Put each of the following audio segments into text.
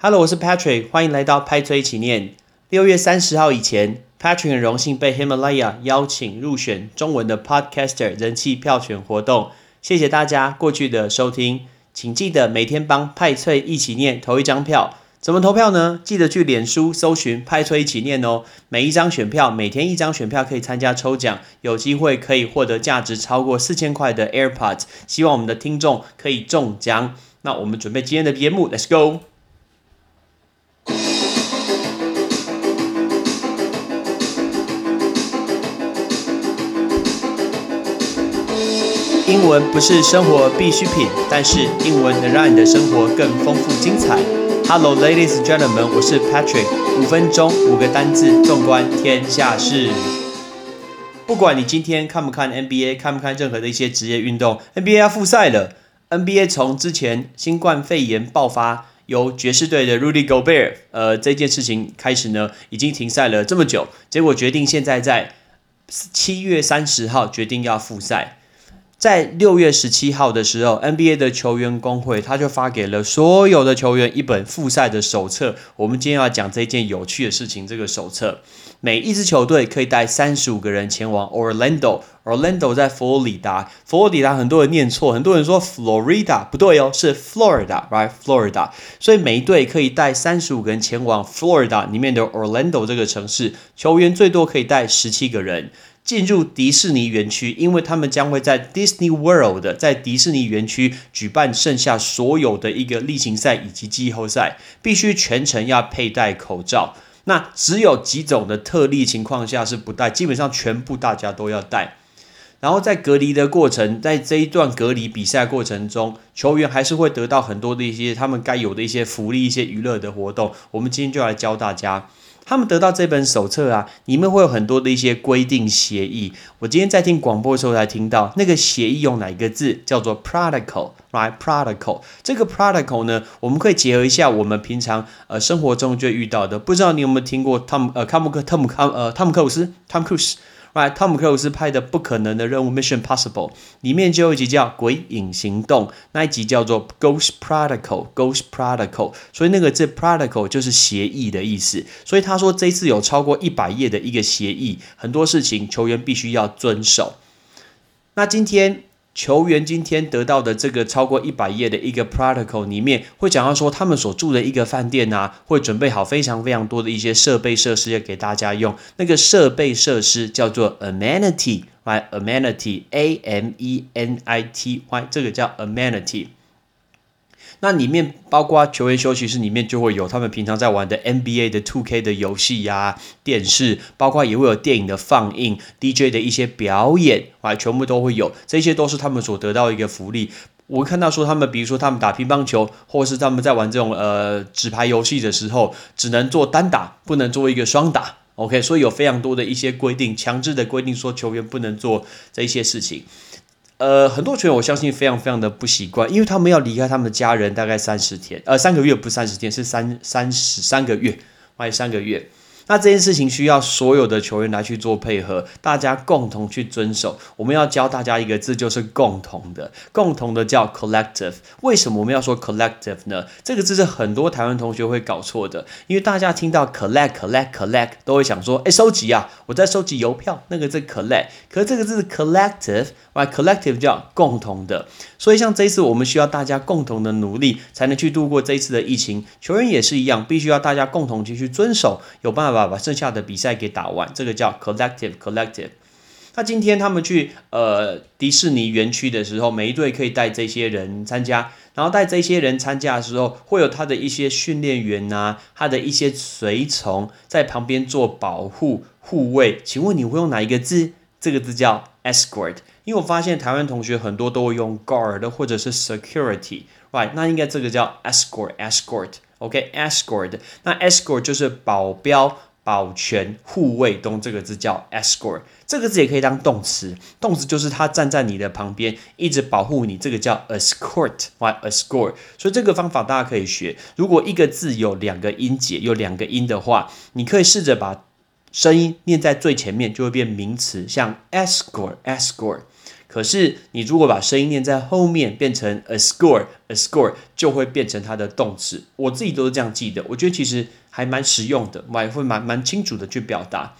Hello，我是 Patrick，欢迎来到派崔一起念。六月三十号以前，Patrick 很荣幸被 Himalaya 邀请入选中文的 Podcaster 人气票选活动。谢谢大家过去的收听，请记得每天帮派翠一起念投一张票。怎么投票呢？记得去脸书搜寻派崔一起念哦。每一张选票，每天一张选票可以参加抽奖，有机会可以获得价值超过四千块的 AirPods。希望我们的听众可以中奖。那我们准备今天的节目，Let's go。英文不是生活必需品，但是英文能让你的生活更丰富精彩。Hello, ladies and gentlemen，我是 Patrick。五分钟，五个单字，纵观天下事。不管你今天看不看 NBA，看不看任何的一些职业运动，NBA 要复赛了。NBA 从之前新冠肺炎爆发，由爵士队的 Rudy Gobert，呃，这件事情开始呢，已经停赛了这么久，结果决定现在在七月三十号决定要复赛。在六月十七号的时候，NBA 的球员工会他就发给了所有的球员一本复赛的手册。我们今天要讲这件有趣的事情。这个手册，每一支球队可以带三十五个人前往 Orlando。Orlando 在佛罗里达，佛罗里达很多人念错，很多人说 Florida 不对哦，是 Florida，right？Florida。所以每一队可以带三十五个人前往 Florida 里面的 Orlando 这个城市，球员最多可以带十七个人。进入迪士尼园区，因为他们将会在 Disney World 在迪士尼园区举办剩下所有的一个例行赛以及季后赛，必须全程要佩戴口罩。那只有几种的特例情况下是不戴，基本上全部大家都要戴。然后在隔离的过程，在这一段隔离比赛过程中，球员还是会得到很多的一些他们该有的一些福利、一些娱乐的活动。我们今天就来教大家。他们得到这本手册啊，里面会有很多的一些规定协议。我今天在听广播的时候才听到，那个协议用哪一个字叫做 protocol，right？protocol 这个 protocol 呢，我们可以结合一下我们平常呃生活中就遇到的。不知道你有没有听过汤姆呃汤姆克汤姆康呃汤姆克鲁斯汤姆克鲁斯。Right，汤姆克鲁斯拍的《不可能的任务》（Mission Possible） 里面就有一集叫《鬼影行动》，那一集叫做《Ghost Protocol》（Ghost Protocol）。所以那个字 “protocol” 就是协议的意思。所以他说这次有超过一百页的一个协议，很多事情球员必须要遵守。那今天。球员今天得到的这个超过一百页的一个 protocol 里面，会讲到说他们所住的一个饭店啊，会准备好非常非常多的一些设备设施要给大家用。那个设备设施叫做 amenity，right？amenity，a m e n i t y，这个叫 amenity。那里面包括球员休息室里面就会有他们平常在玩的 NBA 的 Two K 的游戏呀，电视，包括也会有电影的放映，DJ 的一些表演啊，全部都会有，这些都是他们所得到一个福利。我看到说他们，比如说他们打乒乓球，或是他们在玩这种呃纸牌游戏的时候，只能做单打，不能做一个双打。OK，所以有非常多的一些规定，强制的规定说球员不能做这些事情。呃，很多球员我相信非常非常的不习惯，因为他们要离开他们的家人大概三十天，呃，三个月不三十天，是三三十三个月，快三个月。那这件事情需要所有的球员来去做配合，大家共同去遵守。我们要教大家一个字，就是共同的，共同的叫 collective。为什么我们要说 collective 呢？这个字是很多台湾同学会搞错的，因为大家听到 collect collect collect 都会想说，哎，收集啊，我在收集邮票，那个字 collect。可是这个字 “collective”，“collective” 叫共同的。所以像这一次，我们需要大家共同的努力，才能去度过这一次的疫情。球员也是一样，必须要大家共同去去遵守，有办法。把剩下的比赛给打完，这个叫 collective collective。那今天他们去呃迪士尼园区的时候，每一队可以带这些人参加，然后带这些人参加的时候，会有他的一些训练员呐，他的一些随从在旁边做保护护卫。请问你会用哪一个字？这个字叫 escort。因为我发现台湾同学很多都会用 guard 或者是 security，right？那应该这个叫 escort escort。OK，escort。那 escort 就是保镖。保全、护卫，东这个字叫 escort，这个字也可以当动词，动词就是他站在你的旁边，一直保护你，这个叫 escort，哇，escort。所以这个方法大家可以学。如果一个字有两个音节，有两个音的话，你可以试着把声音念在最前面，就会变名词，像 escort，escort。可是你如果把声音念在后面，变成 a score，a score 就会变成它的动词。我自己都是这样记的，我觉得其实还蛮实用的，蛮会蛮蛮清楚的去表达。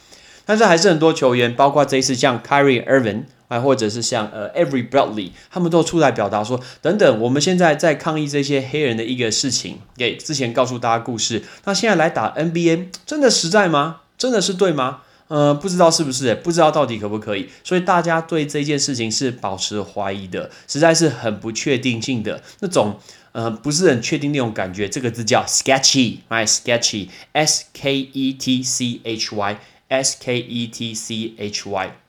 但是还是很多球员，包括这一次像 Kyrie Irving，啊，或者是像呃 Every Bradley，他们都出来表达说，等等，我们现在在抗议这些黑人的一个事情，给之前告诉大家故事，那现在来打 NBA，真的实在吗？真的是对吗？呃，不知道是不是，不知道到底可不可以，所以大家对这件事情是保持怀疑的，实在是很不确定性的那种，呃，不是很确定那种感觉。这个字叫 sketchy，my sketchy，s k e t c h y，s k e t c h y。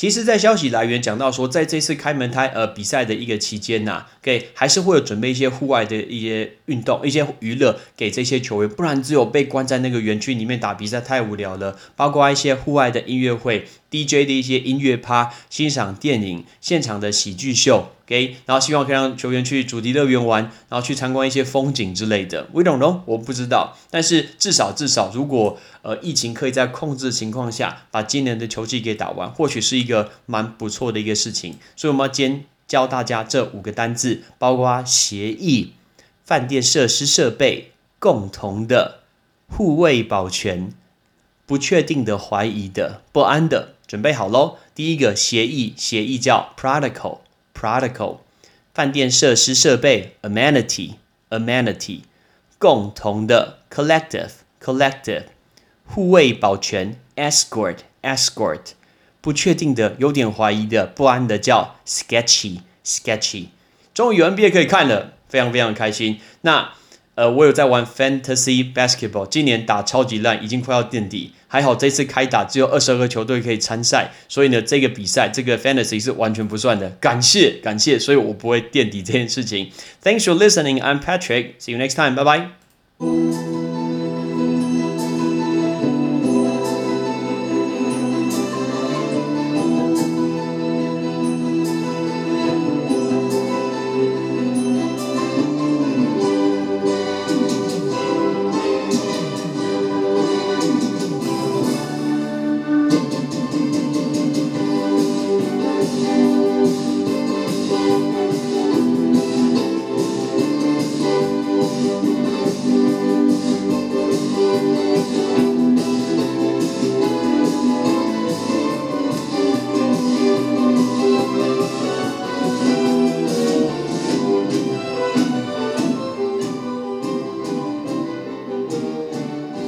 其实，在消息来源讲到说，在这次开门胎呃比赛的一个期间呐，给还是会有准备一些户外的一些运动、一些娱乐给这些球员，不然只有被关在那个园区里面打比赛太无聊了。包括一些户外的音乐会。DJ 的一些音乐趴，欣赏电影现场的喜剧秀，OK，然后希望可以让球员去主题乐园玩，然后去参观一些风景之类的。We don't know，我不知道，但是至少至少，如果呃疫情可以在控制的情况下，把今年的球季给打完，或许是一个蛮不错的一个事情。所以我们要先教大家这五个单字，包括协议、饭店设施设备、共同的、护卫保全、不确定的、怀疑的、不安的。准备好喽！第一个协议，协议叫 protocol，protocol，饭店设施设备 amenity，amenity，共同的 collective，collective，护卫保全 escort，escort，不确定的、有点怀疑的、不安的叫 sketchy，sketchy。终于有 NBA 可以看了，非常非常开心。那呃，我有在玩 fantasy basketball，今年打超级烂，已经快要垫底。还好这次开打只有二十二个球队可以参赛，所以呢，这个比赛这个 fantasy 是完全不算的。感谢感谢，所以我不会垫底这件事情。Thanks for listening. I'm Patrick. See you next time. Bye bye.